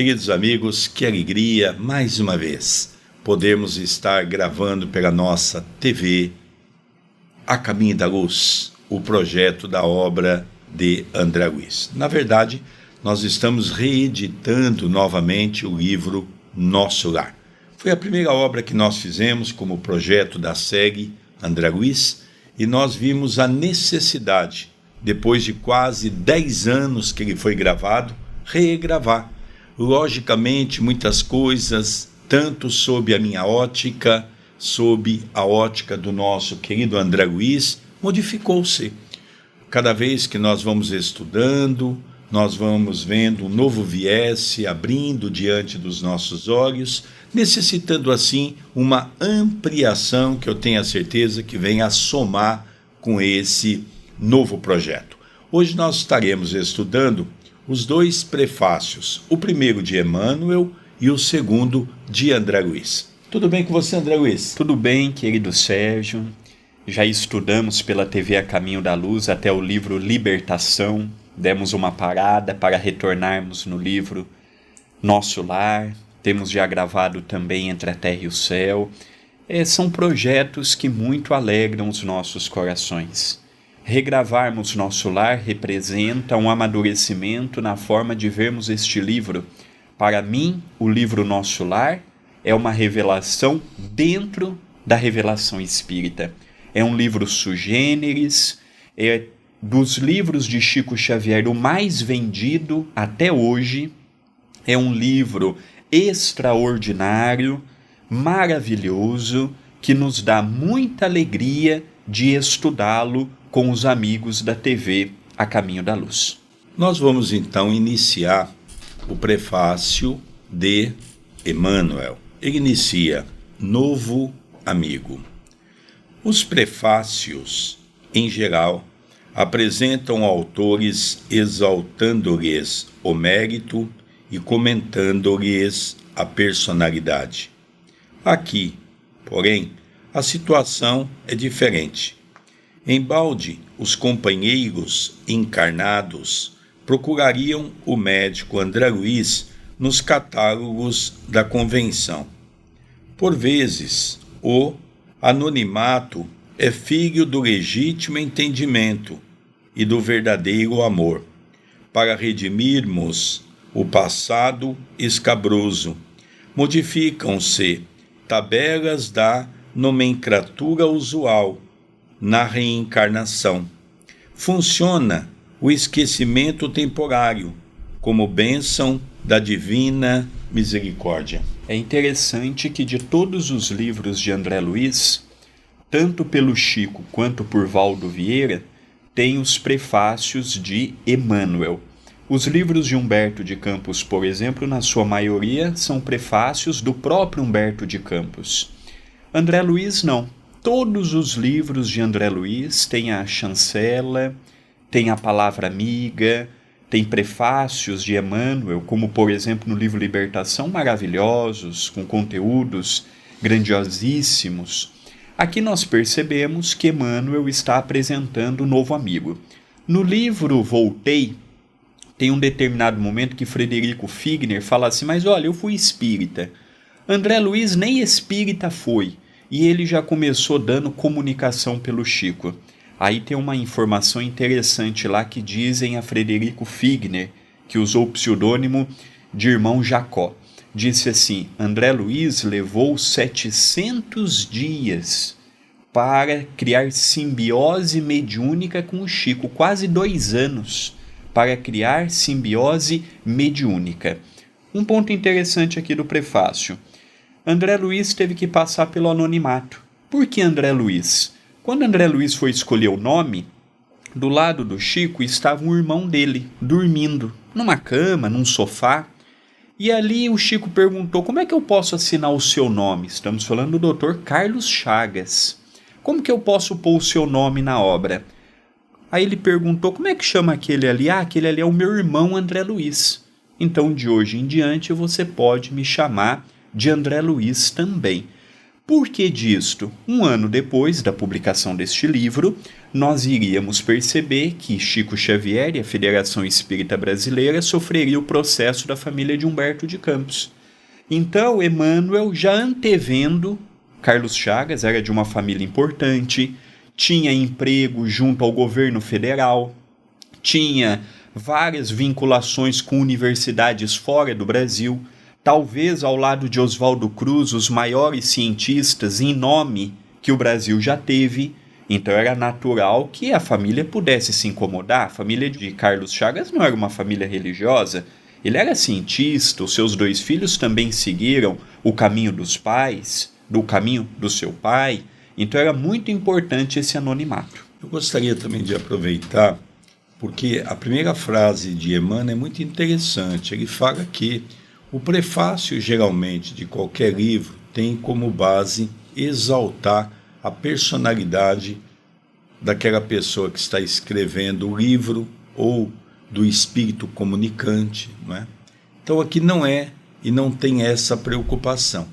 Queridos amigos, que alegria mais uma vez podermos estar gravando pela nossa TV A Caminho da Luz, o projeto da obra de André Luiz. Na verdade, nós estamos reeditando novamente o livro Nosso Lar. Foi a primeira obra que nós fizemos como projeto da SEG André Luiz e nós vimos a necessidade, depois de quase 10 anos que ele foi gravado, regravar logicamente, muitas coisas, tanto sob a minha ótica, sob a ótica do nosso querido André Luiz, modificou-se. Cada vez que nós vamos estudando, nós vamos vendo um novo viés se abrindo diante dos nossos olhos, necessitando assim uma ampliação que eu tenho a certeza que vem a somar com esse novo projeto. Hoje nós estaremos estudando os dois prefácios, o primeiro de Emmanuel e o segundo de André Luiz. Tudo bem com você, André Luiz? Tudo bem, querido Sérgio. Já estudamos pela TV A Caminho da Luz até o livro Libertação. Demos uma parada para retornarmos no livro Nosso Lar. Temos já gravado também Entre a Terra e o Céu. É, são projetos que muito alegram os nossos corações. Regravarmos nosso lar representa um amadurecimento na forma de vermos este livro. Para mim, o livro Nosso Lar é uma revelação dentro da revelação espírita. É um livro sugêneres, é dos livros de Chico Xavier o mais vendido até hoje. É um livro extraordinário, maravilhoso, que nos dá muita alegria de estudá-lo com os amigos da TV A Caminho da Luz. Nós vamos então iniciar o prefácio de Emmanuel. Ele inicia Novo Amigo. Os prefácios, em geral, apresentam autores exaltando-lhes o mérito e comentando-lhes a personalidade. Aqui, porém, a situação é diferente. Embalde, os companheiros encarnados procurariam o médico André Luiz nos catálogos da convenção. Por vezes, o anonimato é filho do legítimo entendimento e do verdadeiro amor, para redimirmos o passado escabroso. Modificam-se tabelas da nomenclatura usual na reencarnação. Funciona o esquecimento temporário como bênção da divina misericórdia. É interessante que de todos os livros de André Luiz, tanto pelo Chico quanto por Valdo Vieira, tem os prefácios de Emmanuel. Os livros de Humberto de Campos, por exemplo, na sua maioria, são prefácios do próprio Humberto de Campos. André Luiz não Todos os livros de André Luiz têm a chancela, tem a palavra amiga, tem prefácios de Emmanuel, como por exemplo no livro Libertação, maravilhosos, com conteúdos grandiosíssimos. Aqui nós percebemos que Emmanuel está apresentando um novo amigo. No livro Voltei, tem um determinado momento que Frederico Figner fala assim: Mas olha, eu fui espírita. André Luiz nem espírita foi e ele já começou dando comunicação pelo Chico. Aí tem uma informação interessante lá que dizem a Frederico Figner, que usou o pseudônimo de irmão Jacó. Disse assim: André Luiz levou 700 dias para criar simbiose mediúnica com o Chico, quase dois anos para criar simbiose mediúnica. Um ponto interessante aqui do prefácio. André Luiz teve que passar pelo anonimato. Por que André Luiz? Quando André Luiz foi escolher o nome, do lado do Chico estava um irmão dele, dormindo, numa cama, num sofá. E ali o Chico perguntou: Como é que eu posso assinar o seu nome? Estamos falando do Dr. Carlos Chagas. Como que eu posso pôr o seu nome na obra? Aí ele perguntou: Como é que chama aquele ali? Ah, aquele ali é o meu irmão André Luiz. Então de hoje em diante você pode me chamar de André Luiz também. Por que disto? Um ano depois da publicação deste livro, nós iríamos perceber que Chico Xavier e a Federação Espírita Brasileira sofreriam o processo da família de Humberto de Campos. Então, Emmanuel, já antevendo, Carlos Chagas era de uma família importante, tinha emprego junto ao governo federal, tinha várias vinculações com universidades fora do Brasil, talvez ao lado de Oswaldo Cruz, os maiores cientistas em nome que o Brasil já teve. Então era natural que a família pudesse se incomodar. A família de Carlos Chagas não era uma família religiosa. Ele era cientista, os seus dois filhos também seguiram o caminho dos pais, do caminho do seu pai. Então era muito importante esse anonimato. Eu gostaria também de aproveitar, porque a primeira frase de Emmanuel é muito interessante. Ele fala que o prefácio, geralmente, de qualquer livro tem como base exaltar a personalidade daquela pessoa que está escrevendo o livro ou do espírito comunicante. Não é? Então aqui não é e não tem essa preocupação.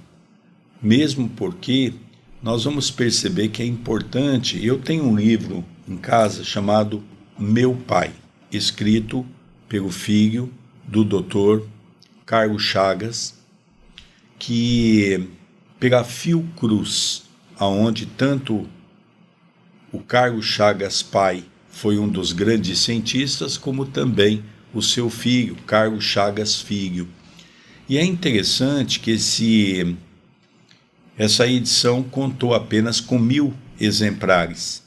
Mesmo porque nós vamos perceber que é importante. Eu tenho um livro em casa chamado Meu Pai, escrito pelo filho do doutor Carlos Chagas, que pela Fiocruz, aonde tanto o Carlos Chagas pai foi um dos grandes cientistas, como também o seu filho, Carlos Chagas filho. E é interessante que esse, essa edição contou apenas com mil exemplares.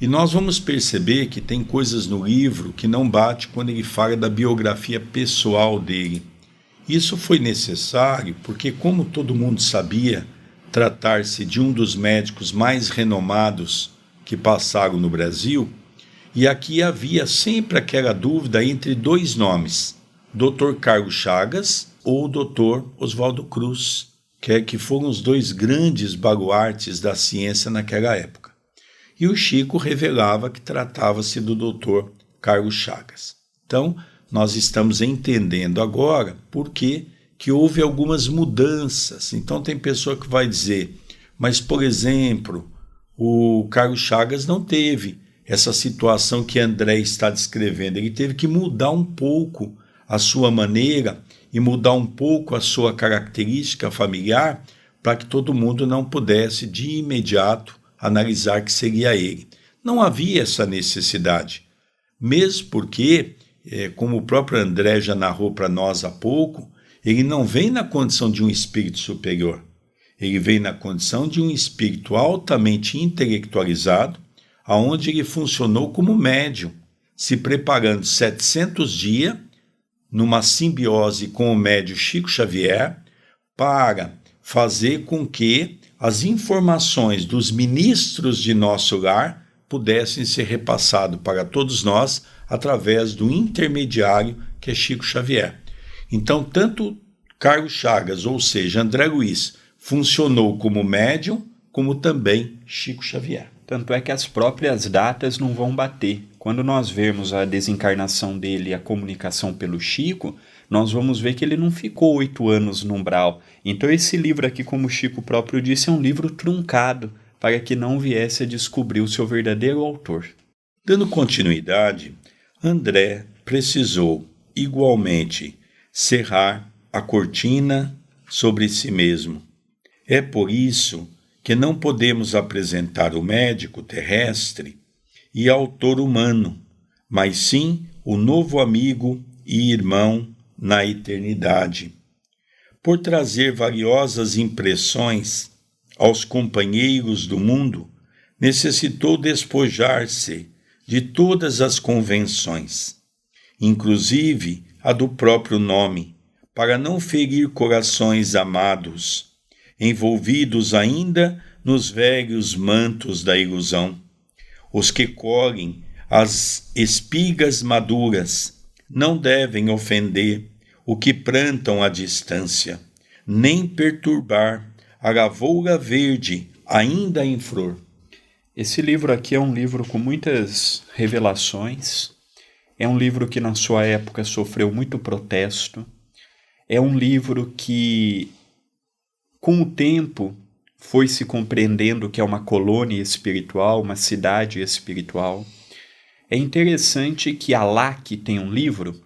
E nós vamos perceber que tem coisas no livro que não bate quando ele fala da biografia pessoal dele. Isso foi necessário porque, como todo mundo sabia, tratar-se de um dos médicos mais renomados que passaram no Brasil, e aqui havia sempre aquela dúvida entre dois nomes, Dr. Carlos Chagas ou Dr. Oswaldo Cruz, que, é que foram os dois grandes baluartes da ciência naquela época. E o Chico revelava que tratava-se do Dr. Carlos Chagas. Então, nós estamos entendendo agora por que, houve algumas mudanças. Então, tem pessoa que vai dizer, mas, por exemplo, o Carlos Chagas não teve essa situação que André está descrevendo. Ele teve que mudar um pouco a sua maneira e mudar um pouco a sua característica familiar para que todo mundo não pudesse de imediato analisar que seria ele. Não havia essa necessidade, mesmo porque como o próprio André já narrou para nós há pouco, ele não vem na condição de um espírito superior. Ele vem na condição de um espírito altamente intelectualizado, aonde ele funcionou como médium, se preparando 700 dias numa simbiose com o médio Chico Xavier para fazer com que as informações dos ministros de nosso lar pudessem ser repassadas para todos nós através do intermediário que é Chico Xavier. Então, tanto Carlos Chagas, ou seja, André Luiz, funcionou como médium, como também Chico Xavier. Tanto é que as próprias datas não vão bater. Quando nós vermos a desencarnação dele e a comunicação pelo Chico, nós vamos ver que ele não ficou oito anos no umbral. Então, esse livro aqui, como o Chico próprio disse, é um livro truncado para que não viesse a descobrir o seu verdadeiro autor. Dando continuidade, André precisou igualmente cerrar a cortina sobre si mesmo. É por isso que não podemos apresentar o médico terrestre e autor humano, mas sim o novo amigo e irmão na eternidade. Por trazer valiosas impressões aos companheiros do mundo, necessitou despojar-se de todas as convenções, inclusive a do próprio nome, para não ferir corações amados, envolvidos ainda nos velhos mantos da ilusão. Os que colhem as espigas maduras não devem ofender o que plantam à distância, nem perturbar a lavoura verde ainda em flor. Esse livro aqui é um livro com muitas revelações. É um livro que na sua época sofreu muito protesto. É um livro que, com o tempo, foi se compreendendo que é uma colônia espiritual, uma cidade espiritual. É interessante que Alak tem um livro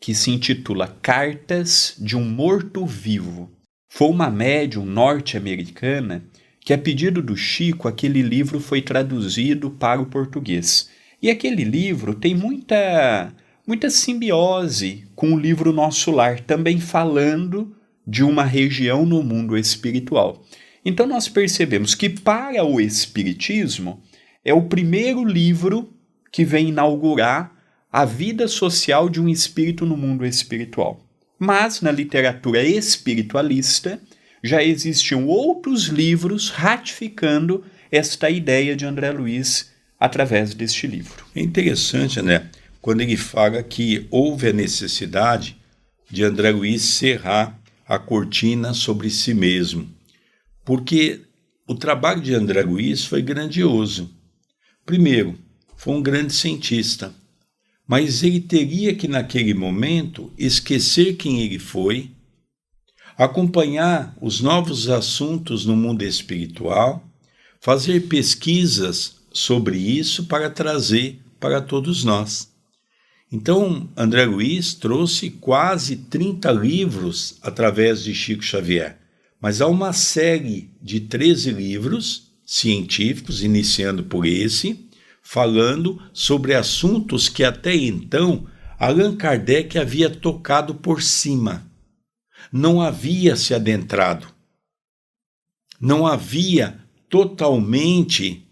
que se intitula Cartas de um Morto-Vivo. Foi uma médium norte-americana que, a pedido do Chico, aquele livro foi traduzido para o português. E aquele livro tem muita, muita simbiose com o livro Nosso Lar, também falando de uma região no mundo espiritual. Então nós percebemos que para o Espiritismo é o primeiro livro que vem inaugurar a vida social de um espírito no mundo espiritual. Mas na literatura espiritualista já existiam outros livros ratificando esta ideia de André Luiz através deste livro. É interessante, né? Quando ele fala que houve a necessidade de André Luiz cerrar a cortina sobre si mesmo porque o trabalho de André Luiz foi grandioso. Primeiro, foi um grande cientista, mas ele teria que, naquele momento, esquecer quem ele foi, acompanhar os novos assuntos no mundo espiritual, fazer pesquisas sobre isso para trazer para todos nós. Então, André Luiz trouxe quase 30 livros através de Chico Xavier. Mas há uma série de 13 livros científicos, iniciando por esse, falando sobre assuntos que até então Allan Kardec havia tocado por cima. Não havia se adentrado. Não havia totalmente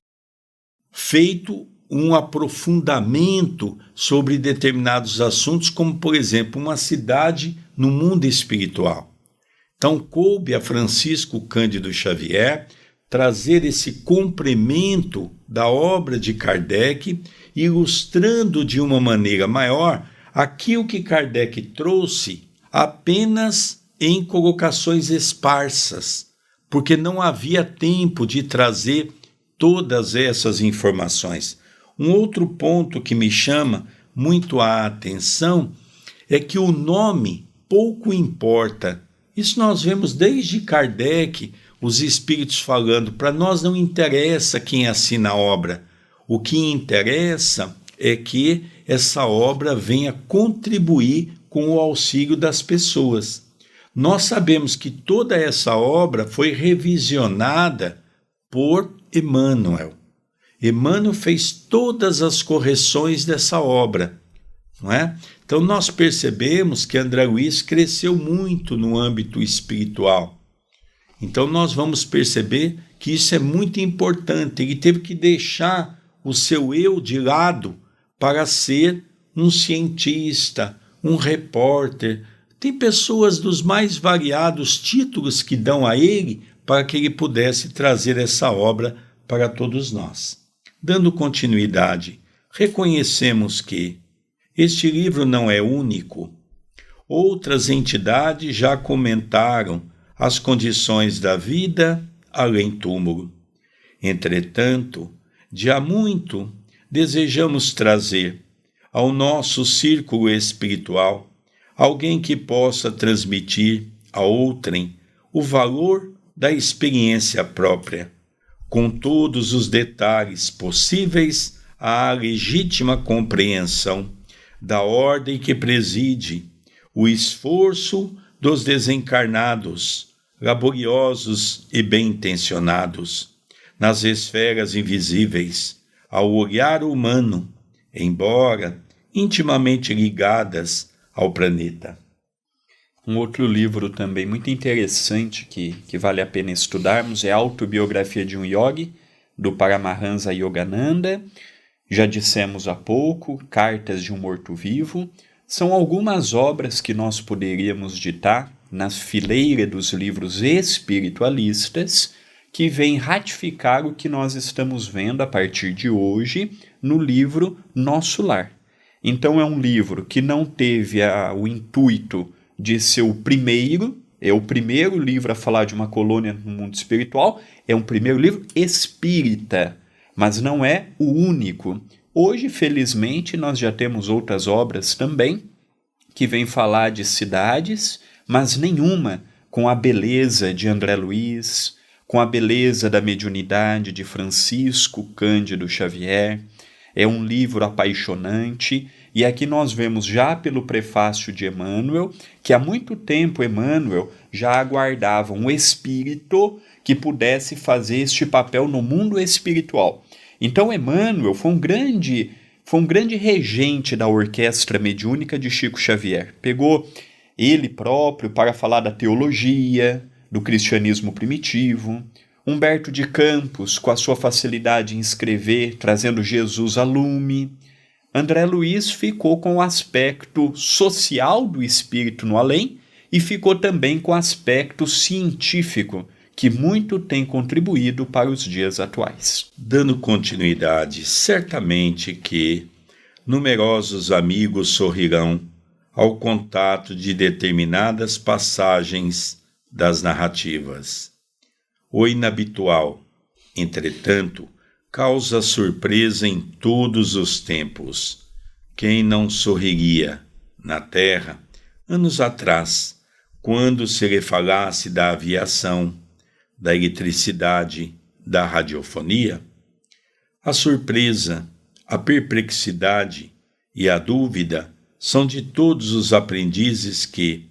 feito um aprofundamento sobre determinados assuntos, como, por exemplo, uma cidade no mundo espiritual. Então, coube a Francisco Cândido Xavier trazer esse complemento da obra de Kardec, ilustrando de uma maneira maior aquilo que Kardec trouxe apenas em colocações esparsas, porque não havia tempo de trazer todas essas informações. Um outro ponto que me chama muito a atenção é que o nome pouco importa isso nós vemos desde Kardec, os espíritos falando, para nós não interessa quem assina a obra. O que interessa é que essa obra venha contribuir com o auxílio das pessoas. Nós sabemos que toda essa obra foi revisionada por Emmanuel. Emmanuel fez todas as correções dessa obra, não é? Então nós percebemos que André Luiz cresceu muito no âmbito espiritual. Então nós vamos perceber que isso é muito importante. Ele teve que deixar o seu eu de lado para ser um cientista, um repórter. Tem pessoas dos mais variados títulos que dão a ele para que ele pudesse trazer essa obra para todos nós. Dando continuidade, reconhecemos que este livro não é único. Outras entidades já comentaram as condições da vida além túmulo. Entretanto, de há muito desejamos trazer ao nosso círculo espiritual alguém que possa transmitir a outrem o valor da experiência própria, com todos os detalhes possíveis à legítima compreensão da ordem que preside o esforço dos desencarnados, laboriosos e bem intencionados, nas esferas invisíveis, ao olhar humano, embora intimamente ligadas ao planeta. Um outro livro também muito interessante que, que vale a pena estudarmos é a Autobiografia de um Yogi, do Paramahansa Yogananda, já dissemos há pouco, Cartas de um Morto-Vivo, são algumas obras que nós poderíamos ditar na fileira dos livros espiritualistas que vêm ratificar o que nós estamos vendo a partir de hoje no livro Nosso Lar. Então, é um livro que não teve a, o intuito de ser o primeiro, é o primeiro livro a falar de uma colônia no mundo espiritual, é um primeiro livro espírita mas não é o único. Hoje, felizmente, nós já temos outras obras também que vêm falar de cidades, mas nenhuma com a beleza de André Luiz, com a beleza da mediunidade de Francisco Cândido Xavier. É um livro apaixonante e aqui nós vemos já pelo prefácio de Emmanuel que há muito tempo Emmanuel já aguardava um espírito que pudesse fazer este papel no mundo espiritual. Então Emmanuel foi um grande foi um grande regente da orquestra mediúnica de Chico Xavier. Pegou ele próprio para falar da teologia, do cristianismo primitivo, Humberto de Campos, com a sua facilidade em escrever, trazendo Jesus a lume. André Luiz ficou com o aspecto social do espírito no além e ficou também com o aspecto científico, que muito tem contribuído para os dias atuais. Dando continuidade, certamente que numerosos amigos sorrirão ao contato de determinadas passagens das narrativas. O inabitual, entretanto, causa surpresa em todos os tempos. Quem não sorriria na Terra, anos atrás, quando se lhe falasse da aviação, da eletricidade, da radiofonia? A surpresa, a perplexidade e a dúvida são de todos os aprendizes que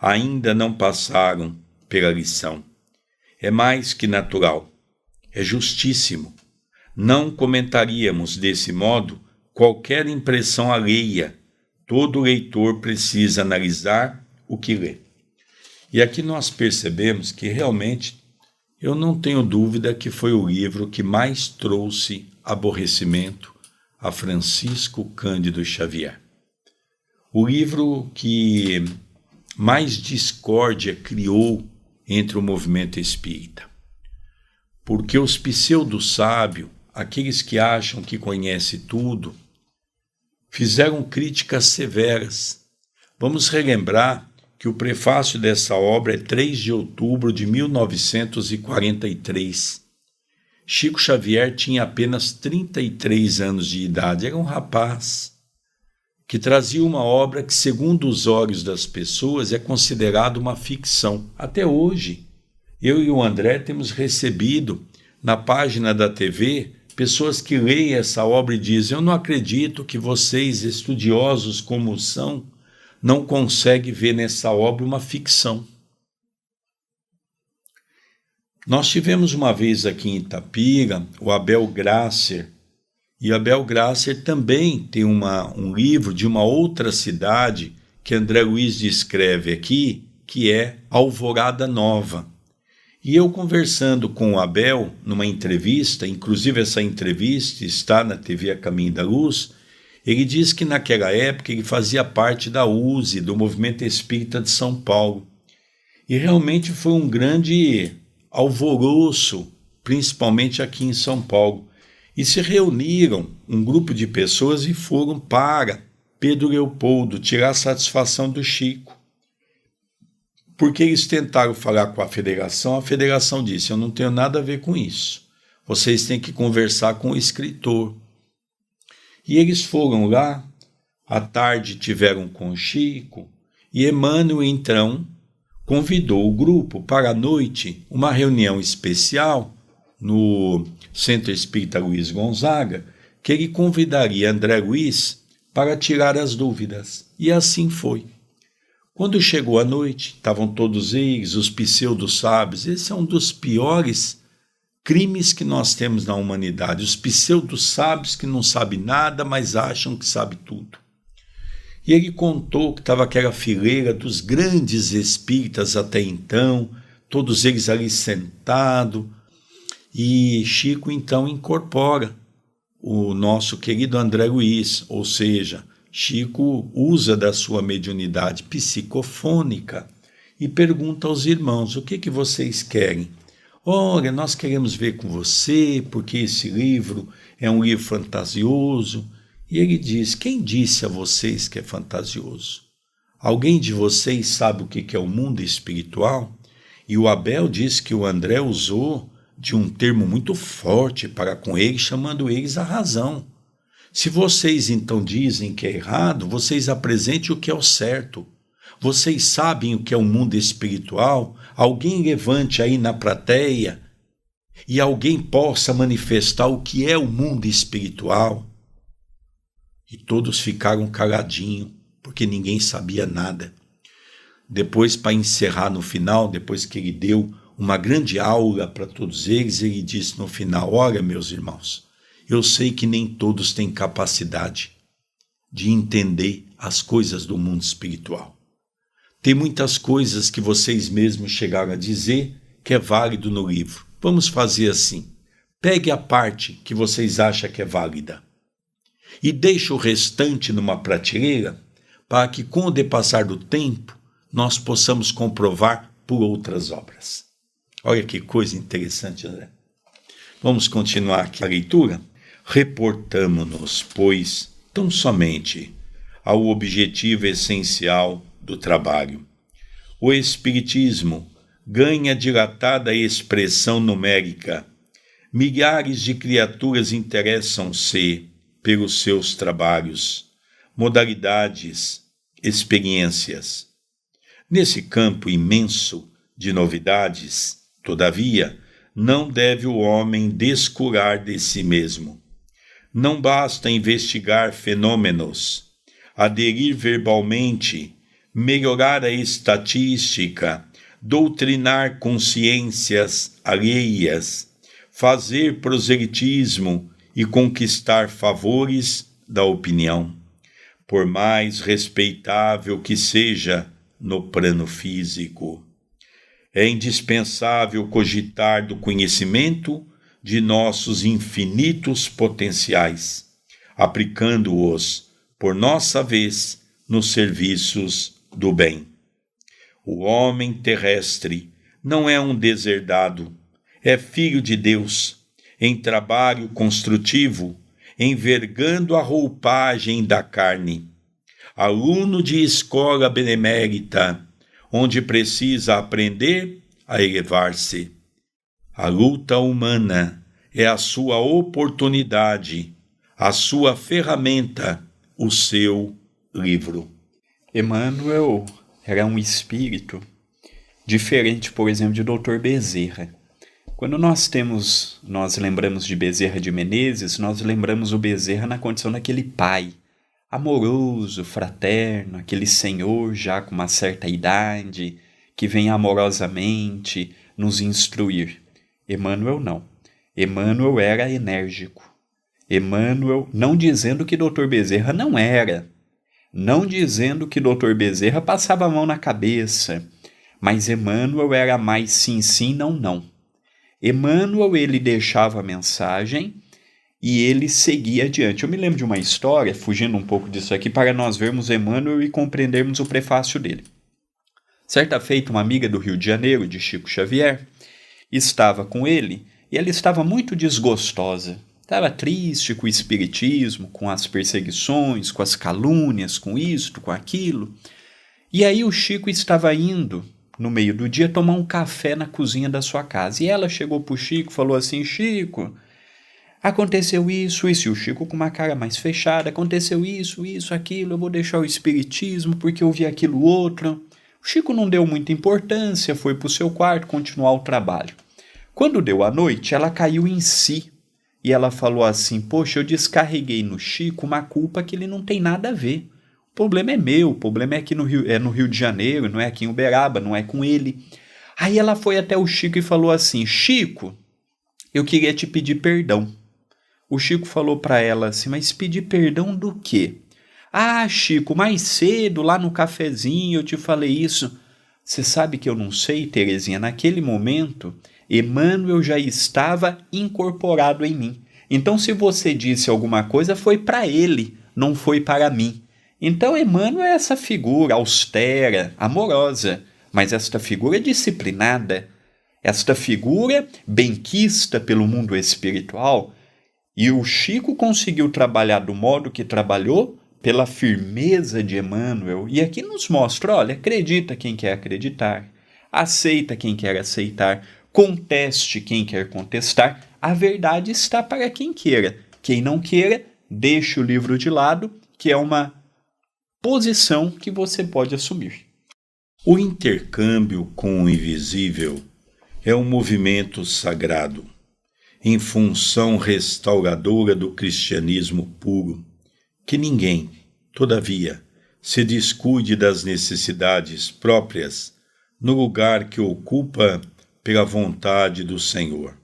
ainda não passaram pela lição. É mais que natural, é justíssimo. Não comentaríamos desse modo qualquer impressão alheia. Todo leitor precisa analisar o que lê. E aqui nós percebemos que realmente eu não tenho dúvida que foi o livro que mais trouxe aborrecimento a Francisco Cândido Xavier. O livro que mais discórdia criou entre o movimento espírita. Porque os pseudo-sábios, aqueles que acham que conhece tudo, fizeram críticas severas. Vamos relembrar que o prefácio dessa obra é 3 de outubro de 1943. Chico Xavier tinha apenas 33 anos de idade, era um rapaz que trazia uma obra que, segundo os olhos das pessoas, é considerada uma ficção. Até hoje, eu e o André temos recebido na página da TV pessoas que leem essa obra e dizem: Eu não acredito que vocês, estudiosos como são, não conseguem ver nessa obra uma ficção. Nós tivemos uma vez aqui em Itapira o Abel Grasser, e Abel Grasser também tem uma, um livro de uma outra cidade que André Luiz descreve aqui, que é Alvorada Nova. E eu conversando com o Abel numa entrevista, inclusive essa entrevista está na TV A Caminho da Luz, ele diz que naquela época ele fazia parte da USE, do Movimento Espírita de São Paulo. E realmente foi um grande alvoroço, principalmente aqui em São Paulo e se reuniram um grupo de pessoas e foram para Pedro Leopoldo tirar satisfação do Chico. Porque eles tentaram falar com a federação, a federação disse: Eu não tenho nada a ver com isso. Vocês têm que conversar com o escritor. E eles foram lá, à tarde tiveram com o Chico, e Emmanuel então convidou o grupo para a noite uma reunião especial no Centro Espírita Luiz Gonzaga, que ele convidaria André Luiz para tirar as dúvidas. E assim foi. Quando chegou a noite, estavam todos eles, os pseudo-sábios. Esse é um dos piores crimes que nós temos na humanidade. Os pseudo-sábios que não sabem nada, mas acham que sabem tudo. E ele contou que estava aquela fileira dos grandes espíritas até então, todos eles ali sentados, e Chico então incorpora o nosso querido André Luiz, ou seja, Chico usa da sua mediunidade psicofônica e pergunta aos irmãos: o que, que vocês querem? Olha, nós queremos ver com você, porque esse livro é um livro fantasioso. E ele diz: Quem disse a vocês que é fantasioso? Alguém de vocês sabe o que é o mundo espiritual? E o Abel diz que o André usou de um termo muito forte para com eles, chamando eles a razão. Se vocês então dizem que é errado, vocês apresentem o que é o certo. Vocês sabem o que é o mundo espiritual? Alguém levante aí na plateia e alguém possa manifestar o que é o mundo espiritual. E todos ficaram caladinhos, porque ninguém sabia nada. Depois, para encerrar no final, depois que ele deu uma grande aula para todos eles, ele disse no final: Olha, meus irmãos, eu sei que nem todos têm capacidade de entender as coisas do mundo espiritual. Tem muitas coisas que vocês mesmos chegaram a dizer que é válido no livro. Vamos fazer assim. Pegue a parte que vocês acham que é válida e deixe o restante numa prateleira para que, com o depassar do tempo, nós possamos comprovar por outras obras. Olha que coisa interessante, André. Vamos continuar aqui a leitura? Reportamo-nos, pois, tão somente ao objetivo essencial do trabalho. O Espiritismo ganha dilatada expressão numérica. Milhares de criaturas interessam-se pelos seus trabalhos, modalidades, experiências. Nesse campo imenso de novidades, todavia, não deve o homem descurar de si mesmo. Não basta investigar fenômenos, aderir verbalmente melhorar a estatística, doutrinar consciências alheias, fazer proselitismo e conquistar favores da opinião, por mais respeitável que seja no plano físico. É indispensável cogitar do conhecimento de nossos infinitos potenciais, aplicando-os, por nossa vez, nos serviços do bem. O homem terrestre não é um deserdado, é filho de Deus, em trabalho construtivo, envergando a roupagem da carne. Aluno de escola benemérita, onde precisa aprender a elevar-se. A luta humana é a sua oportunidade, a sua ferramenta, o seu livro. Emmanuel era um espírito diferente, por exemplo, de Dr. Bezerra. Quando nós temos, nós lembramos de Bezerra de Menezes, nós lembramos o Bezerra na condição daquele pai amoroso, fraterno, aquele senhor já com uma certa idade, que vem amorosamente nos instruir. Emmanuel não. Emmanuel era enérgico. Emmanuel, não dizendo que Dr. Bezerra não era, não dizendo que Dr. Bezerra passava a mão na cabeça, mas Emmanuel era mais sim, sim, não, não. Emmanuel ele deixava a mensagem e ele seguia adiante. Eu me lembro de uma história, fugindo um pouco disso aqui, para nós vermos Emmanuel e compreendermos o prefácio dele. Certa feita, uma amiga do Rio de Janeiro, de Chico Xavier, estava com ele e ela estava muito desgostosa Estava triste com o espiritismo, com as perseguições, com as calúnias, com isto, com aquilo. E aí o Chico estava indo, no meio do dia, tomar um café na cozinha da sua casa. E ela chegou para o Chico e falou assim: Chico, aconteceu isso, isso. E o Chico com uma cara mais fechada: aconteceu isso, isso, aquilo. Eu vou deixar o espiritismo porque eu vi aquilo outro. O Chico não deu muita importância, foi para o seu quarto continuar o trabalho. Quando deu a noite, ela caiu em si e ela falou assim: Poxa, eu descarreguei no Chico uma culpa que ele não tem nada a ver. O problema é meu, o problema é aqui no Rio, é no Rio de Janeiro, não é aqui em Uberaba, não é com ele. Aí ela foi até o Chico e falou assim: Chico, eu queria te pedir perdão. O Chico falou para ela assim: Mas pedir perdão do quê? Ah, Chico, mais cedo, lá no cafezinho, eu te falei isso. Você sabe que eu não sei, Terezinha, naquele momento Emmanuel já estava incorporado em mim. Então, se você disse alguma coisa, foi para ele, não foi para mim. Então, Emmanuel é essa figura austera, amorosa, mas esta figura disciplinada, esta figura benquista pelo mundo espiritual. E o Chico conseguiu trabalhar do modo que trabalhou pela firmeza de Emmanuel. E aqui nos mostra: olha, acredita quem quer acreditar, aceita quem quer aceitar, conteste quem quer contestar, a verdade está para quem queira. Quem não queira, deixe o livro de lado, que é uma posição que você pode assumir. O intercâmbio com o invisível é um movimento sagrado. Em função restauradora do cristianismo puro. Que ninguém, todavia, se descuide das necessidades próprias no lugar que ocupa pela vontade do Senhor.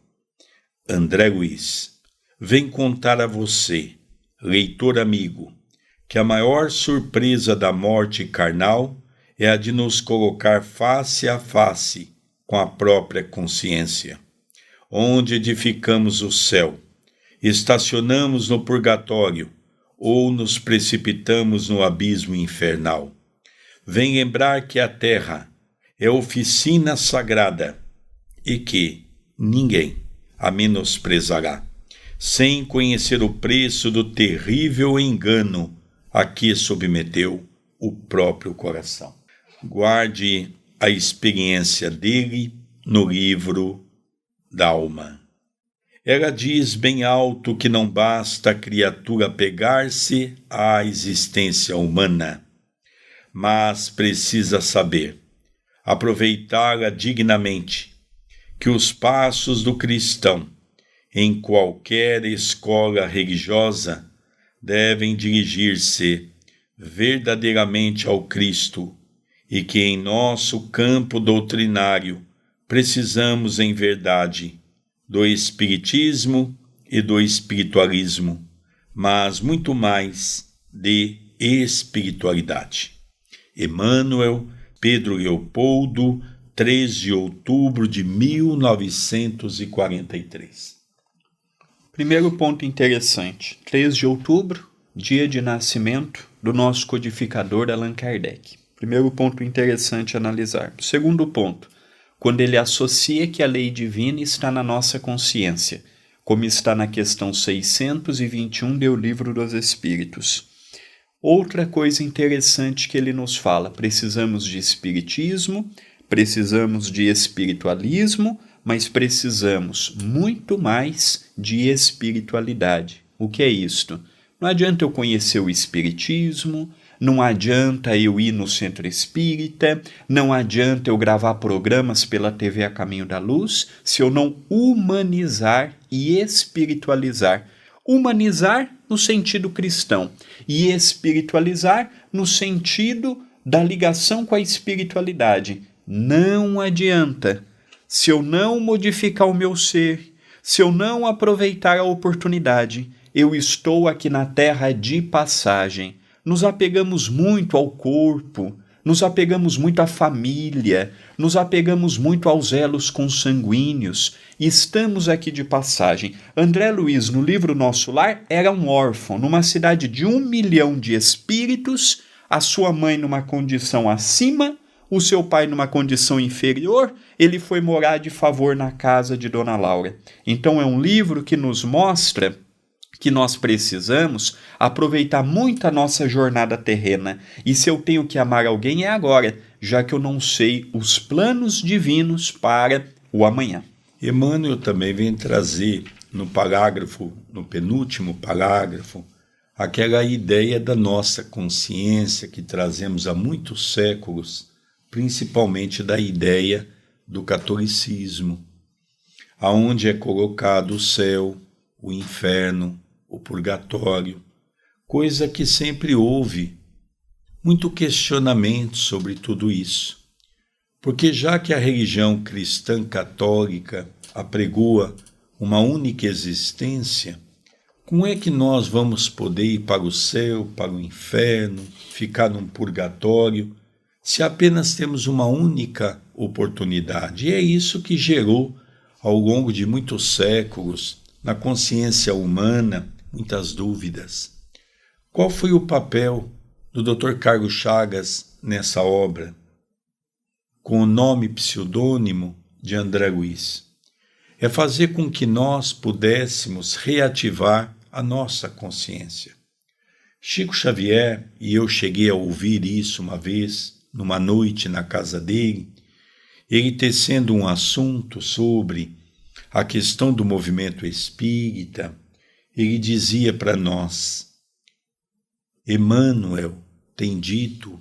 André Luiz, vem contar a você, leitor amigo, que a maior surpresa da morte carnal é a de nos colocar face a face com a própria consciência, onde edificamos o céu, estacionamos no purgatório ou nos precipitamos no abismo infernal. Vem lembrar que a terra é oficina sagrada e que ninguém a menosprezará, sem conhecer o preço do terrível engano a que submeteu o próprio coração. Guarde a experiência dele no livro da alma. Ela diz bem alto que não basta a criatura pegar-se à existência humana, mas precisa saber aproveitá-la dignamente, que os passos do cristão em qualquer escola religiosa devem dirigir-se verdadeiramente ao Cristo e que em nosso campo doutrinário precisamos, em verdade, do Espiritismo e do Espiritualismo, mas muito mais de espiritualidade. Emmanuel, Pedro Leopoldo, 3 de outubro de 1943. Primeiro ponto interessante: 3 de outubro, dia de nascimento do nosso codificador Allan Kardec. Primeiro ponto interessante a analisar. Segundo ponto, quando ele associa que a lei divina está na nossa consciência, como está na questão 621 do Livro dos Espíritos. Outra coisa interessante que ele nos fala: precisamos de espiritismo, precisamos de espiritualismo, mas precisamos muito mais de espiritualidade. O que é isto? Não adianta eu conhecer o espiritismo, não adianta eu ir no centro espírita, não adianta eu gravar programas pela TV A Caminho da Luz, se eu não humanizar e espiritualizar. Humanizar no sentido cristão e espiritualizar no sentido da ligação com a espiritualidade. Não adianta. Se eu não modificar o meu ser, se eu não aproveitar a oportunidade, eu estou aqui na terra de passagem nos apegamos muito ao corpo, nos apegamos muito à família, nos apegamos muito aos elos consanguíneos e estamos aqui de passagem. André Luiz, no livro Nosso Lar, era um órfão numa cidade de um milhão de espíritos, a sua mãe numa condição acima, o seu pai numa condição inferior, ele foi morar de favor na casa de Dona Laura. Então é um livro que nos mostra que nós precisamos aproveitar muito a nossa jornada terrena. E se eu tenho que amar alguém é agora, já que eu não sei os planos divinos para o amanhã. Emmanuel também vem trazer no parágrafo, no penúltimo parágrafo, aquela ideia da nossa consciência que trazemos há muitos séculos, principalmente da ideia do catolicismo, aonde é colocado o céu, o inferno, o purgatório, coisa que sempre houve muito questionamento sobre tudo isso. Porque já que a religião cristã católica apregoa uma única existência, como é que nós vamos poder ir para o céu, para o inferno, ficar num purgatório, se apenas temos uma única oportunidade? E é isso que gerou, ao longo de muitos séculos, na consciência humana, muitas dúvidas. Qual foi o papel do Dr. Carlos Chagas nessa obra? Com o nome pseudônimo de André Luiz. É fazer com que nós pudéssemos reativar a nossa consciência. Chico Xavier, e eu cheguei a ouvir isso uma vez, numa noite na casa dele, ele tecendo um assunto sobre a questão do movimento espírita, ele dizia para nós: Emmanuel tem dito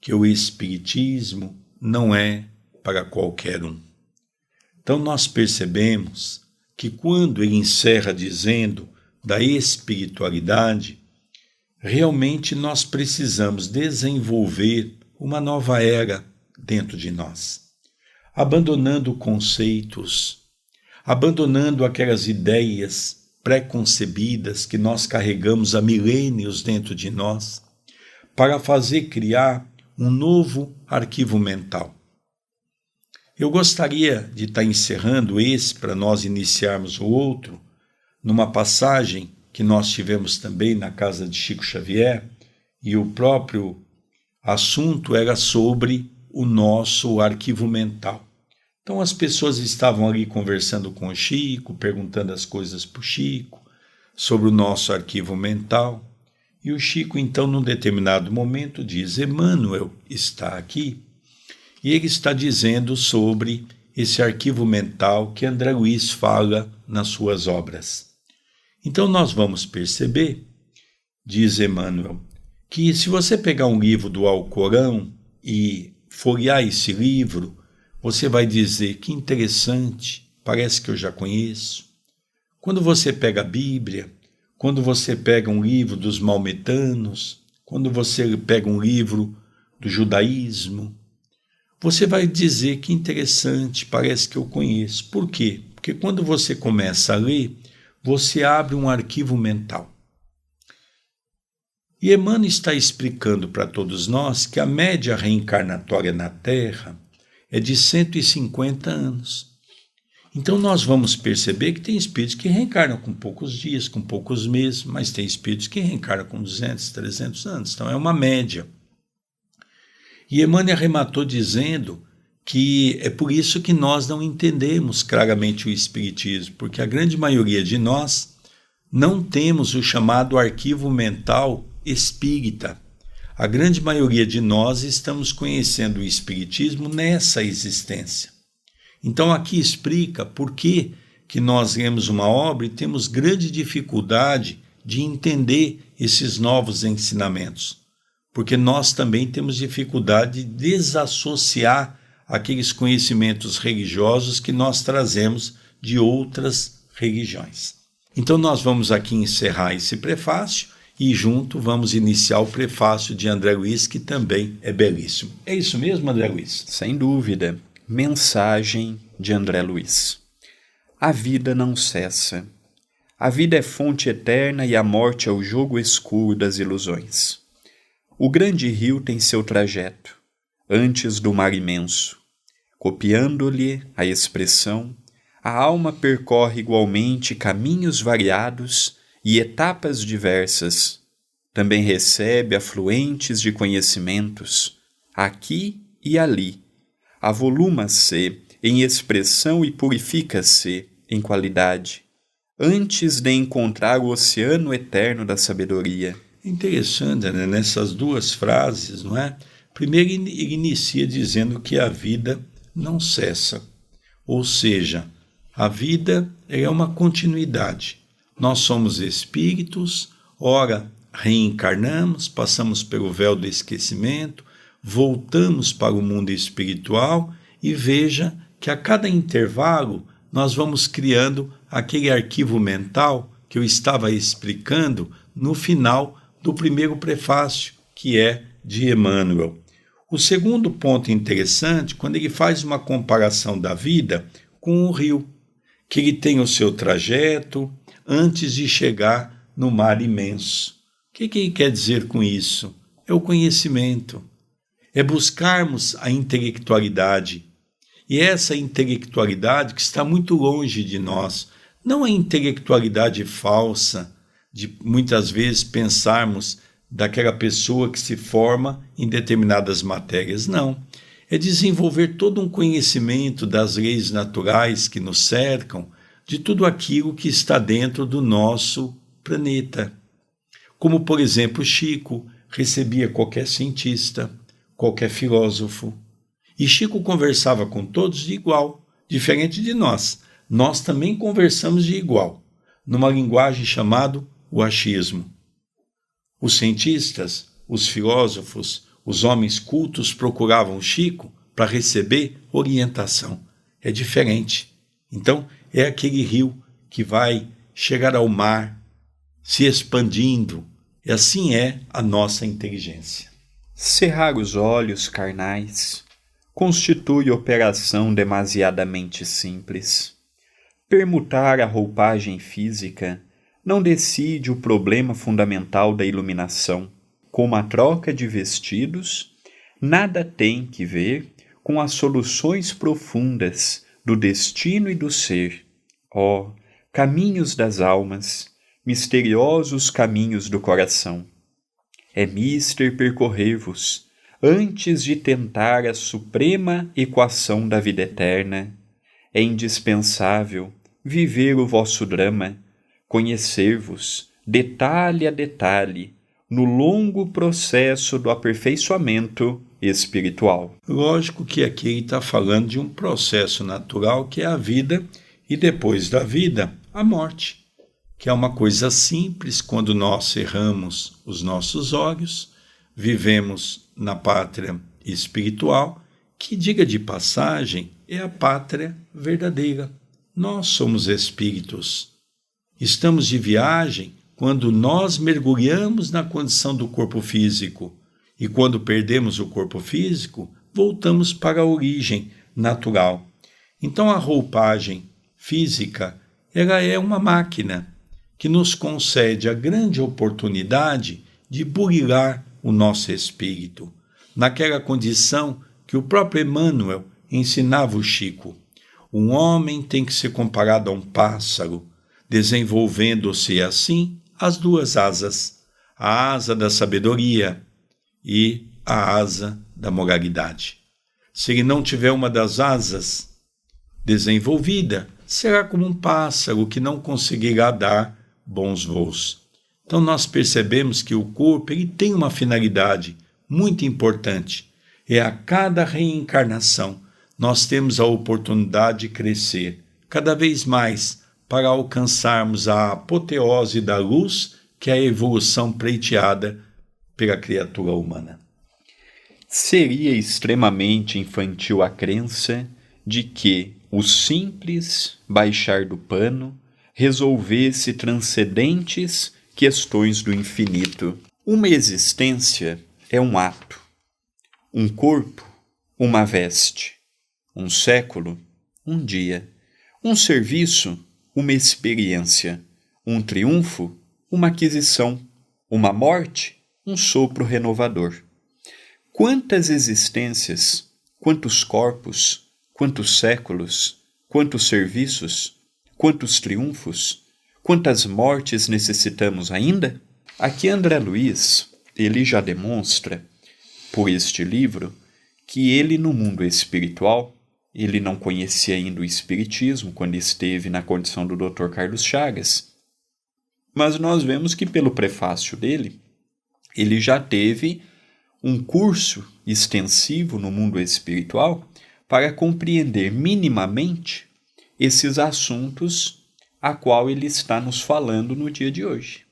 que o Espiritismo não é para qualquer um. Então nós percebemos que, quando ele encerra dizendo da espiritualidade, realmente nós precisamos desenvolver uma nova era dentro de nós, abandonando conceitos, abandonando aquelas ideias preconcebidas que nós carregamos há milênios dentro de nós, para fazer criar um novo arquivo mental. Eu gostaria de estar encerrando esse para nós iniciarmos o outro, numa passagem que nós tivemos também na casa de Chico Xavier, e o próprio assunto era sobre o nosso arquivo mental. Então as pessoas estavam ali conversando com o Chico, perguntando as coisas para o Chico, sobre o nosso arquivo mental. E o Chico, então, num determinado momento, diz: Emmanuel está aqui e ele está dizendo sobre esse arquivo mental que André Luiz fala nas suas obras. Então nós vamos perceber, diz Emmanuel, que se você pegar um livro do Alcorão e folhear esse livro, você vai dizer que interessante, parece que eu já conheço. Quando você pega a Bíblia, quando você pega um livro dos maometanos, quando você pega um livro do judaísmo, você vai dizer que interessante, parece que eu conheço. Por quê? Porque quando você começa a ler, você abre um arquivo mental. E Emmanuel está explicando para todos nós que a média reencarnatória na Terra é de 150 anos. Então nós vamos perceber que tem espíritos que reencarnam com poucos dias, com poucos meses, mas tem espíritos que reencarnam com 200, 300 anos. Então é uma média. E Emmanuel arrematou dizendo que é por isso que nós não entendemos claramente o Espiritismo, porque a grande maioria de nós não temos o chamado arquivo mental espírita. A grande maioria de nós estamos conhecendo o Espiritismo nessa existência. Então aqui explica por que, que nós lemos uma obra e temos grande dificuldade de entender esses novos ensinamentos. Porque nós também temos dificuldade de desassociar aqueles conhecimentos religiosos que nós trazemos de outras religiões. Então, nós vamos aqui encerrar esse prefácio e junto vamos iniciar o prefácio de André Luiz, que também é belíssimo. É isso mesmo, André Luiz? Sem dúvida. Mensagem de André Luiz. A vida não cessa. A vida é fonte eterna e a morte é o jogo escuro das ilusões. O grande rio tem seu trajeto antes do mar imenso. Copiando-lhe a expressão, a alma percorre igualmente caminhos variados e etapas diversas. Também recebe afluentes de conhecimentos, aqui e ali. Avoluma-se em expressão e purifica-se em qualidade, antes de encontrar o oceano eterno da sabedoria. Interessante, né? Nessas duas frases, não é? Primeiro, ele inicia dizendo que a vida não cessa, ou seja, a vida é uma continuidade. Nós somos espíritos, ora reencarnamos, passamos pelo véu do esquecimento, voltamos para o mundo espiritual e veja que a cada intervalo nós vamos criando aquele arquivo mental que eu estava explicando no final do primeiro prefácio, que é de Emmanuel. O segundo ponto interessante, quando ele faz uma comparação da vida com o rio, que ele tem o seu trajeto antes de chegar no mar imenso. O que, que quer dizer com isso? É o conhecimento, é buscarmos a intelectualidade. E essa intelectualidade que está muito longe de nós, não a intelectualidade falsa, de muitas vezes pensarmos daquela pessoa que se forma em determinadas matérias. Não. É desenvolver todo um conhecimento das leis naturais que nos cercam, de tudo aquilo que está dentro do nosso planeta. Como, por exemplo, Chico recebia qualquer cientista, qualquer filósofo. E Chico conversava com todos de igual, diferente de nós. Nós também conversamos de igual, numa linguagem chamada o achismo. Os cientistas, os filósofos, os homens cultos procuravam Chico para receber orientação. É diferente. Então, é aquele rio que vai chegar ao mar, se expandindo. E assim é a nossa inteligência. Cerrar os olhos carnais constitui operação demasiadamente simples. Permutar a roupagem física não decide o problema fundamental da iluminação, como a troca de vestidos, nada tem que ver com as soluções profundas do destino e do ser. Ó, oh, caminhos das almas, misteriosos caminhos do coração. É mister percorrer-vos, antes de tentar a suprema equação da vida eterna. É indispensável viver o vosso drama, conhecer-vos, detalhe a detalhe, no longo processo do aperfeiçoamento espiritual. Lógico que aqui está falando de um processo natural que é a vida e depois da vida, a morte, que é uma coisa simples quando nós cerramos os nossos olhos, vivemos na pátria espiritual, que, diga de passagem, é a pátria verdadeira. Nós somos espíritos. Estamos de viagem quando nós mergulhamos na condição do corpo físico e quando perdemos o corpo físico, voltamos para a origem natural. Então a roupagem física, ela é uma máquina que nos concede a grande oportunidade de burilar o nosso espírito, naquela condição que o próprio Emmanuel ensinava o Chico. Um homem tem que ser comparado a um pássaro, desenvolvendo-se assim as duas asas, a asa da sabedoria e a asa da moralidade. Se ele não tiver uma das asas desenvolvida, será como um pássaro que não conseguirá dar bons voos. Então nós percebemos que o corpo ele tem uma finalidade muito importante. É a cada reencarnação nós temos a oportunidade de crescer cada vez mais para alcançarmos a apoteose da luz que é a evolução pleiteada pela criatura humana. Seria extremamente infantil a crença de que o simples baixar do pano resolvesse transcendentes questões do infinito. Uma existência é um ato, um corpo, uma veste, um século, um dia, um serviço, uma experiência, um triunfo, uma aquisição, uma morte, um sopro renovador. Quantas existências, quantos corpos, quantos séculos, quantos serviços, quantos triunfos, quantas mortes necessitamos ainda? Aqui André Luiz, ele já demonstra, por este livro, que ele no mundo espiritual, ele não conhecia ainda o espiritismo quando esteve na condição do Dr. Carlos Chagas, mas nós vemos que pelo prefácio dele, ele já teve um curso extensivo no mundo espiritual para compreender minimamente esses assuntos a qual ele está nos falando no dia de hoje.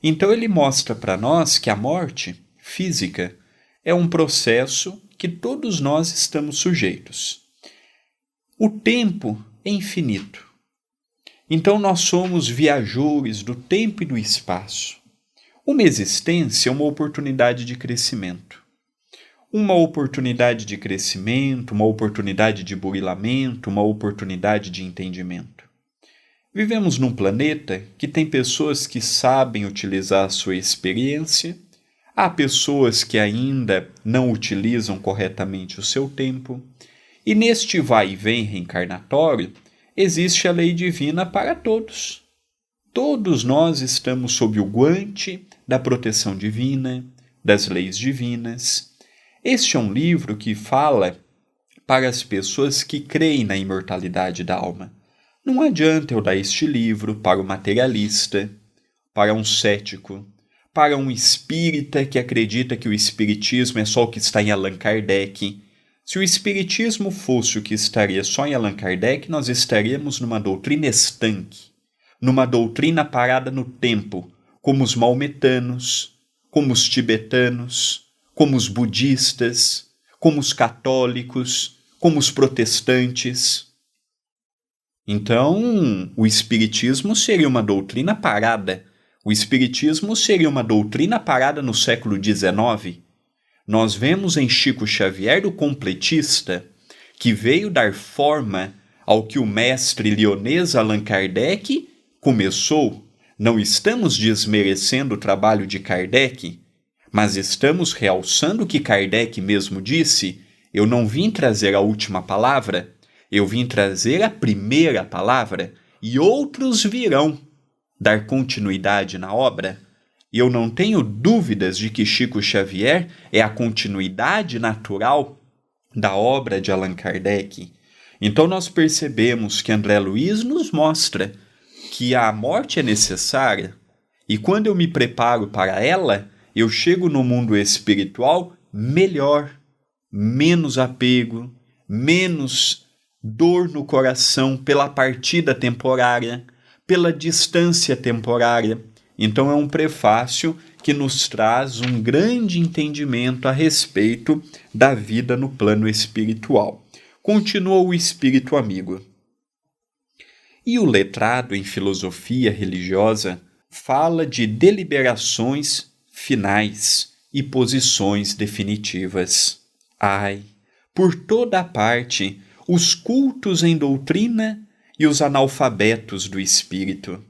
Então ele mostra para nós que a morte física é um processo que todos nós estamos sujeitos. O tempo é infinito. Então nós somos viajores do tempo e do espaço. Uma existência é uma oportunidade de crescimento. Uma oportunidade de crescimento, uma oportunidade de burilamento, uma oportunidade de entendimento. Vivemos num planeta que tem pessoas que sabem utilizar a sua experiência, há pessoas que ainda não utilizam corretamente o seu tempo, e neste vai e vem reencarnatório existe a lei divina para todos. Todos nós estamos sob o guante da proteção divina, das leis divinas. Este é um livro que fala para as pessoas que creem na imortalidade da alma. Não adianta eu dar este livro para o materialista, para um cético, para um espírita que acredita que o espiritismo é só o que está em Allan Kardec. Se o espiritismo fosse o que estaria só em Allan Kardec, nós estaríamos numa doutrina estanque, numa doutrina parada no tempo, como os maometanos, como os tibetanos, como os budistas, como os católicos, como os protestantes. Então, o Espiritismo seria uma doutrina parada. O Espiritismo seria uma doutrina parada no século XIX. Nós vemos em Chico Xavier o completista, que veio dar forma ao que o mestre lionês Allan Kardec começou. Não estamos desmerecendo o trabalho de Kardec, mas estamos realçando o que Kardec mesmo disse: eu não vim trazer a última palavra, eu vim trazer a primeira palavra, e outros virão dar continuidade na obra. E eu não tenho dúvidas de que Chico Xavier é a continuidade natural da obra de Allan Kardec. Então nós percebemos que André Luiz nos mostra que a morte é necessária e quando eu me preparo para ela, eu chego no mundo espiritual melhor, menos apego, menos dor no coração pela partida temporária, pela distância temporária. Então é um prefácio que nos traz um grande entendimento a respeito da vida no plano espiritual. Continua o espírito amigo. E o letrado em filosofia religiosa fala de deliberações finais e posições definitivas. Ai, por toda a parte, os cultos em doutrina e os analfabetos do espírito.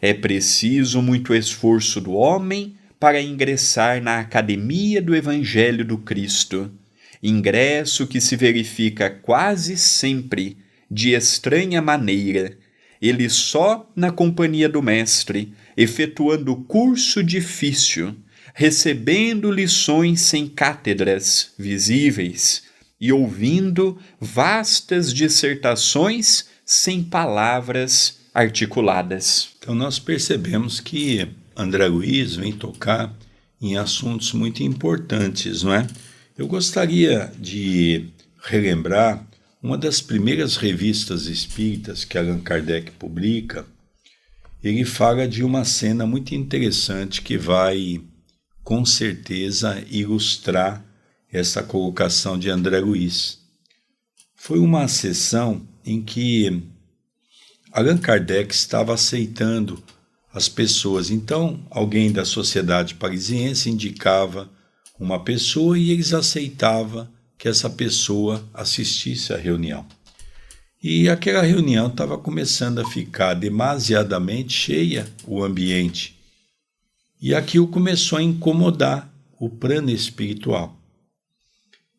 É preciso muito esforço do homem para ingressar na academia do Evangelho do Cristo, ingresso que se verifica quase sempre de estranha maneira, ele só na companhia do Mestre, efetuando curso difícil, recebendo lições sem cátedras visíveis e ouvindo vastas dissertações sem palavras articuladas. Então nós percebemos que André Luiz vem tocar em assuntos muito importantes, não é? Eu gostaria de relembrar uma das primeiras revistas espíritas que Allan Kardec publica. Ele fala de uma cena muito interessante que vai, com certeza, ilustrar essa colocação de André Luiz. Foi uma sessão em que Allan Kardec estava aceitando as pessoas. Então, alguém da sociedade parisiense indicava uma pessoa e eles aceitavam que essa pessoa assistisse à reunião. E aquela reunião estava começando a ficar demasiadamente cheia o ambiente. E aquilo começou a incomodar o plano espiritual.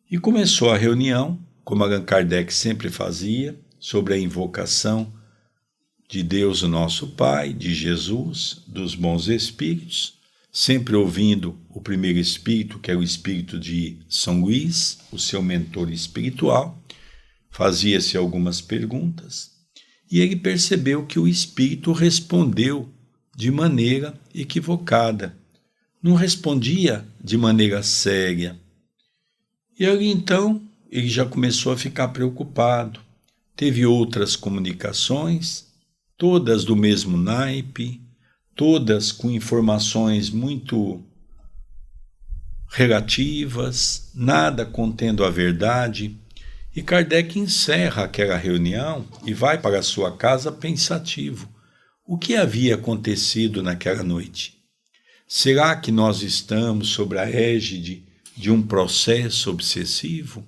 E começou a reunião, como Allan Kardec sempre fazia, sobre a invocação de Deus, o nosso Pai, de Jesus, dos bons espíritos, sempre ouvindo o primeiro espírito, que é o espírito de São Luís, o seu mentor espiritual, fazia-se algumas perguntas e ele percebeu que o espírito respondeu de maneira equivocada. Não respondia de maneira séria. E ali então ele já começou a ficar preocupado. Teve outras comunicações todas do mesmo naipe, todas com informações muito relativas, nada contendo a verdade. E Kardec encerra aquela reunião e vai para sua casa pensativo. O que havia acontecido naquela noite? Será que nós estamos sob a égide de um processo obsessivo?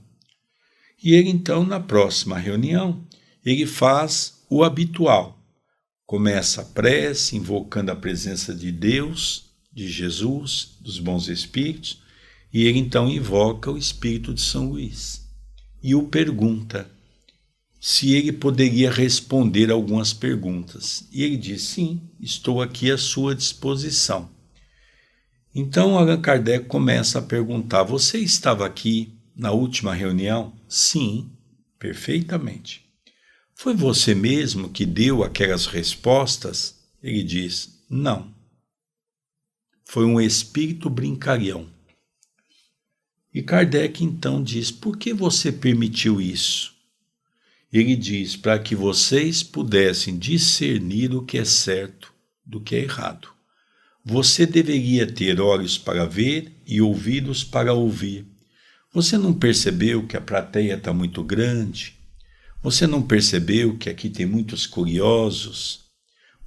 E ele então, na próxima reunião, ele faz o habitual Começa a prece, invocando a presença de Deus, de Jesus, dos bons espíritos, e ele então invoca o espírito de São Luís e o pergunta se ele poderia responder algumas perguntas. E ele diz: Sim, estou aqui à sua disposição. Então Allan Kardec começa a perguntar: Você estava aqui na última reunião? Sim, perfeitamente. Foi você mesmo que deu aquelas respostas? Ele diz: Não. Foi um espírito brincalhão. E Kardec então diz: Por que você permitiu isso? Ele diz: Para que vocês pudessem discernir o que é certo do que é errado. Você deveria ter olhos para ver e ouvidos para ouvir. Você não percebeu que a plateia está muito grande? Você não percebeu que aqui tem muitos curiosos?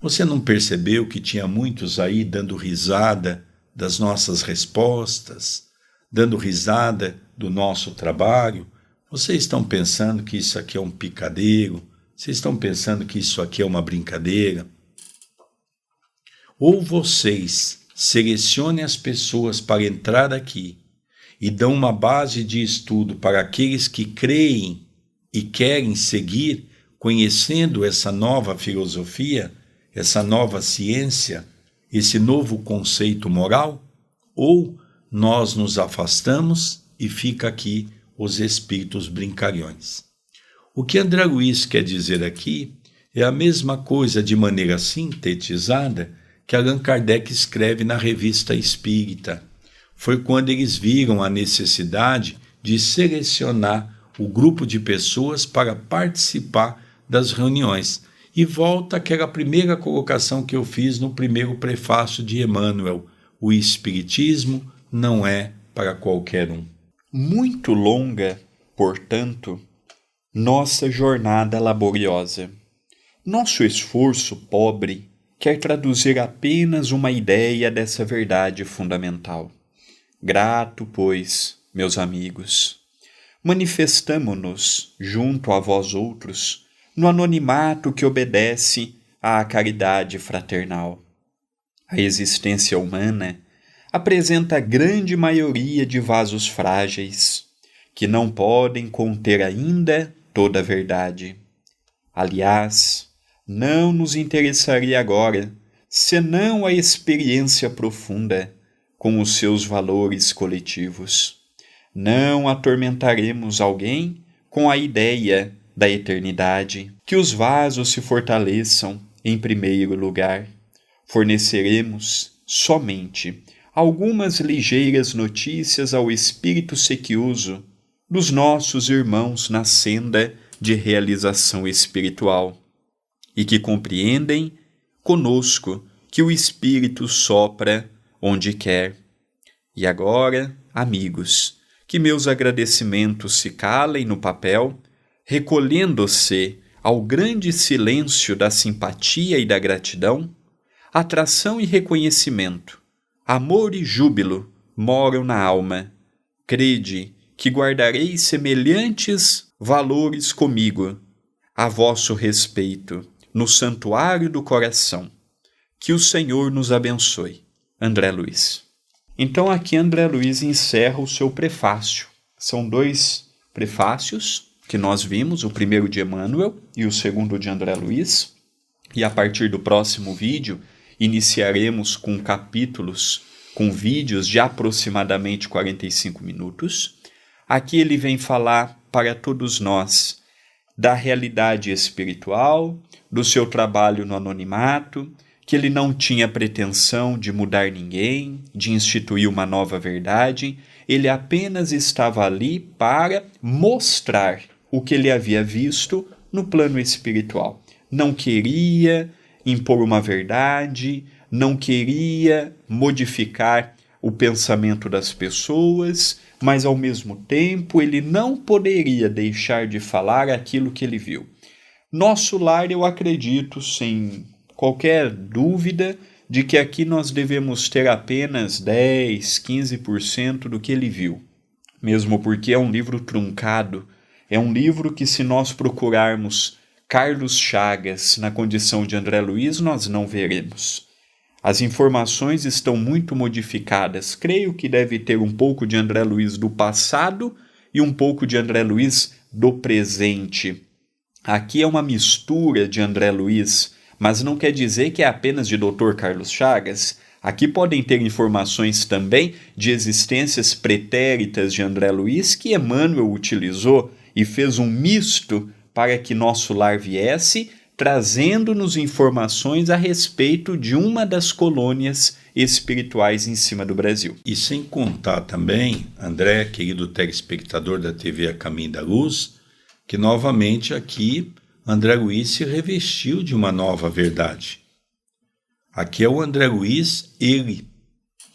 Você não percebeu que tinha muitos aí dando risada das nossas respostas, dando risada do nosso trabalho? Vocês estão pensando que isso aqui é um picadeiro? Vocês estão pensando que isso aqui é uma brincadeira? Ou vocês selecionem as pessoas para entrar aqui e dão uma base de estudo para aqueles que creem e querem seguir, conhecendo essa nova filosofia, essa nova ciência, esse novo conceito moral, ou nós nos afastamos e fica aqui os espíritos brincalhões. O que André Luiz quer dizer aqui é a mesma coisa de maneira sintetizada que Allan Kardec escreve na Revista Espírita. Foi quando eles viram a necessidade de selecionar o grupo de pessoas para participar das reuniões. E volta àquela primeira colocação que eu fiz no primeiro prefácio de Emmanuel: o Espiritismo não é para qualquer um. Muito longa, portanto, nossa jornada laboriosa. Nosso esforço pobre quer traduzir apenas uma ideia dessa verdade fundamental. Grato, pois, meus amigos, manifestamo-nos junto a vós outros no anonimato que obedece à caridade fraternal. A existência humana apresenta a grande maioria de vasos frágeis, que não podem conter ainda toda a verdade. Aliás, não nos interessaria agora senão a experiência profunda com os seus valores coletivos não atormentaremos alguém com a ideia da eternidade. Que os vasos se fortaleçam em primeiro lugar. Forneceremos somente algumas ligeiras notícias ao espírito sequioso dos nossos irmãos na senda de realização espiritual e que compreendem conosco que o espírito sopra onde quer. E agora, amigos, que meus agradecimentos se calem no papel, recolhendo-se ao grande silêncio da simpatia e da gratidão, atração e reconhecimento, amor e júbilo moram na alma. Crede que guardarei semelhantes valores comigo, a vosso respeito, no santuário do coração. Que o Senhor nos abençoe. André Luiz. Então aqui André Luiz encerra o seu prefácio. São dois prefácios que nós vimos, o primeiro de Emmanuel e o segundo de André Luiz. E a partir do próximo vídeo, iniciaremos com capítulos, com vídeos de aproximadamente 45 minutos. Aqui ele vem falar para todos nós da realidade espiritual, do seu trabalho no anonimato, que ele não tinha pretensão de mudar ninguém, de instituir uma nova verdade, ele apenas estava ali para mostrar o que ele havia visto no plano espiritual. Não queria impor uma verdade, não queria modificar o pensamento das pessoas, mas ao mesmo tempo ele não poderia deixar de falar aquilo que ele viu. Nosso lar, eu acredito, sem qualquer dúvida de que aqui nós devemos ter apenas 10, 15% do que ele viu, mesmo porque é um livro truncado, é um livro que, se nós procurarmos Carlos Chagas na condição de André Luiz, nós não veremos. As informações estão muito modificadas. Creio que deve ter um pouco de André Luiz do passado e um pouco de André Luiz do presente. Aqui é uma mistura de André Luiz mas não quer dizer que é apenas de Dr. Carlos Chagas. Aqui podem ter informações também de existências pretéritas de André Luiz que Emmanuel utilizou e fez um misto para que nosso lar viesse, trazendo-nos informações a respeito de uma das colônias espirituais em cima do Brasil. E sem contar também, André, querido telespectador da TV A Caminho da Luz, que novamente aqui André Luiz se revestiu de uma nova verdade. Aqui é o André Luiz, ele,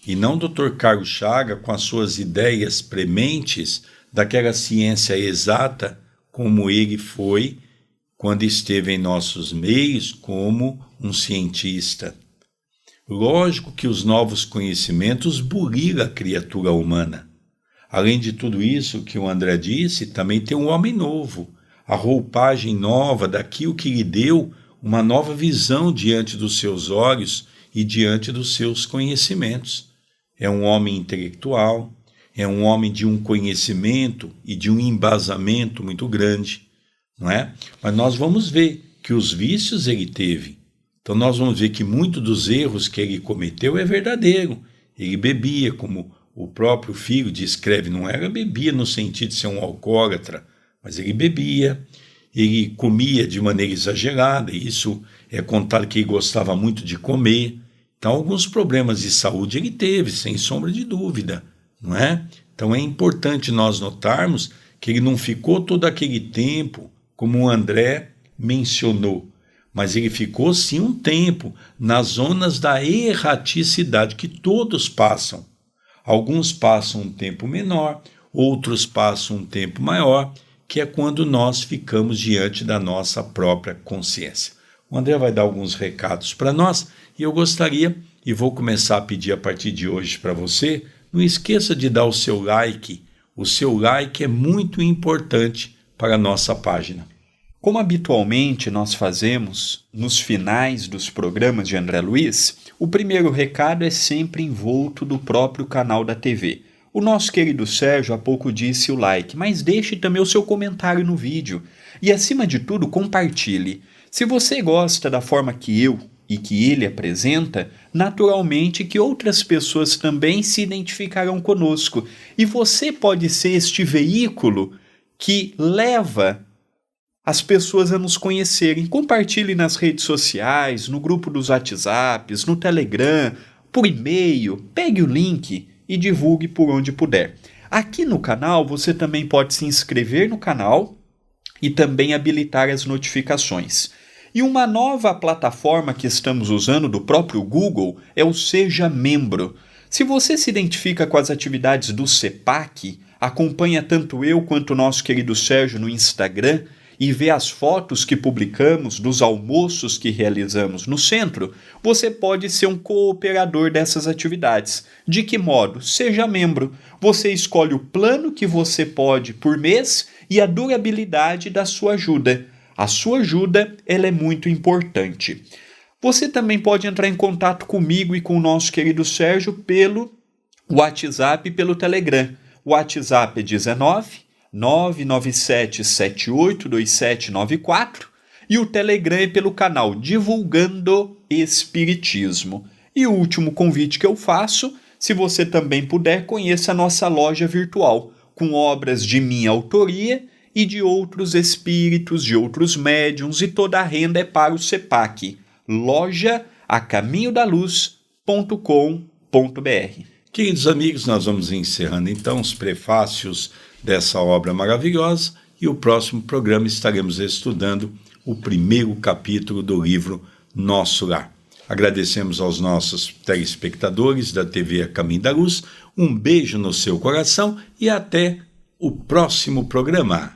e não o Dr. Carlos Chaga com as suas ideias prementes daquela ciência exata como ele foi quando esteve em nossos meios como um cientista. Lógico que os novos conhecimentos burilam a criatura humana. Além de tudo isso que o André disse, também tem um homem novo, a roupagem nova daquilo que lhe deu uma nova visão diante dos seus olhos e diante dos seus conhecimentos. É um homem intelectual, é um homem de um conhecimento e de um embasamento muito grande não é? Mas nós vamos ver que os vícios ele teve. Então nós vamos ver que muito dos erros que ele cometeu é verdadeiro. Ele bebia, como o próprio filho descreve, não era bebia no sentido de ser um alcoólatra, mas ele bebia, ele comia de maneira exagerada, e isso é contado que ele gostava muito de comer. Então alguns problemas de saúde ele teve, sem sombra de dúvida, não é? Então é importante nós notarmos que ele não ficou todo aquele tempo como o André mencionou, mas ele ficou sim um tempo nas zonas da erraticidade que todos passam. Alguns passam um tempo menor, outros passam um tempo maior, que é quando nós ficamos diante da nossa própria consciência. O André vai dar alguns recados para nós e eu gostaria, e vou começar a pedir a partir de hoje para você, não esqueça de dar o seu like. O seu like é muito importante para a nossa página. Como habitualmente nós fazemos nos finais dos programas de André Luiz, o primeiro recado é sempre envolto do próprio canal da TV. O nosso querido Sérgio há pouco disse o like, mas deixe também o seu comentário no vídeo. E acima de tudo, compartilhe. Se você gosta da forma que eu e que ele apresenta, naturalmente que outras pessoas também se identificarão conosco. E você pode ser este veículo que leva as pessoas a nos conhecerem. Compartilhe nas redes sociais, no grupo dos WhatsApps, no Telegram, por e-mail, pegue o link e divulgue por onde puder. Aqui no canal você também pode se inscrever no canal e também habilitar as notificações. E uma nova plataforma que estamos usando do próprio Google é o Seja Membro. Se você se identifica com as atividades do CEPAC, acompanha tanto eu quanto o nosso querido Sérgio no Instagram e vê as fotos que publicamos dos almoços que realizamos no centro, você pode ser um cooperador dessas atividades. De que modo? Seja membro. Você escolhe o plano que você pode por mês e a durabilidade da sua ajuda. A sua ajuda ela é muito importante. Você também pode entrar em contato comigo e com o nosso querido Sérgio pelo WhatsApp e pelo Telegram. O WhatsApp é 19 997782794 e o Telegram é pelo canal Divulgando Espiritismo. E o último convite que eu faço, se você também puder, conheça a nossa loja virtual, com obras de minha autoria e de outros espíritos, de outros médiums, e toda a renda é para o CEPAC. Loja a caminho da luz.com.br. Queridos amigos, nós vamos encerrando então os prefácios dessa obra maravilhosa e o próximo programa estaremos estudando o primeiro capítulo do livro Nosso Lar. Agradecemos aos nossos telespectadores da TV A Caminho da Luz, um beijo no seu coração e até o próximo programa.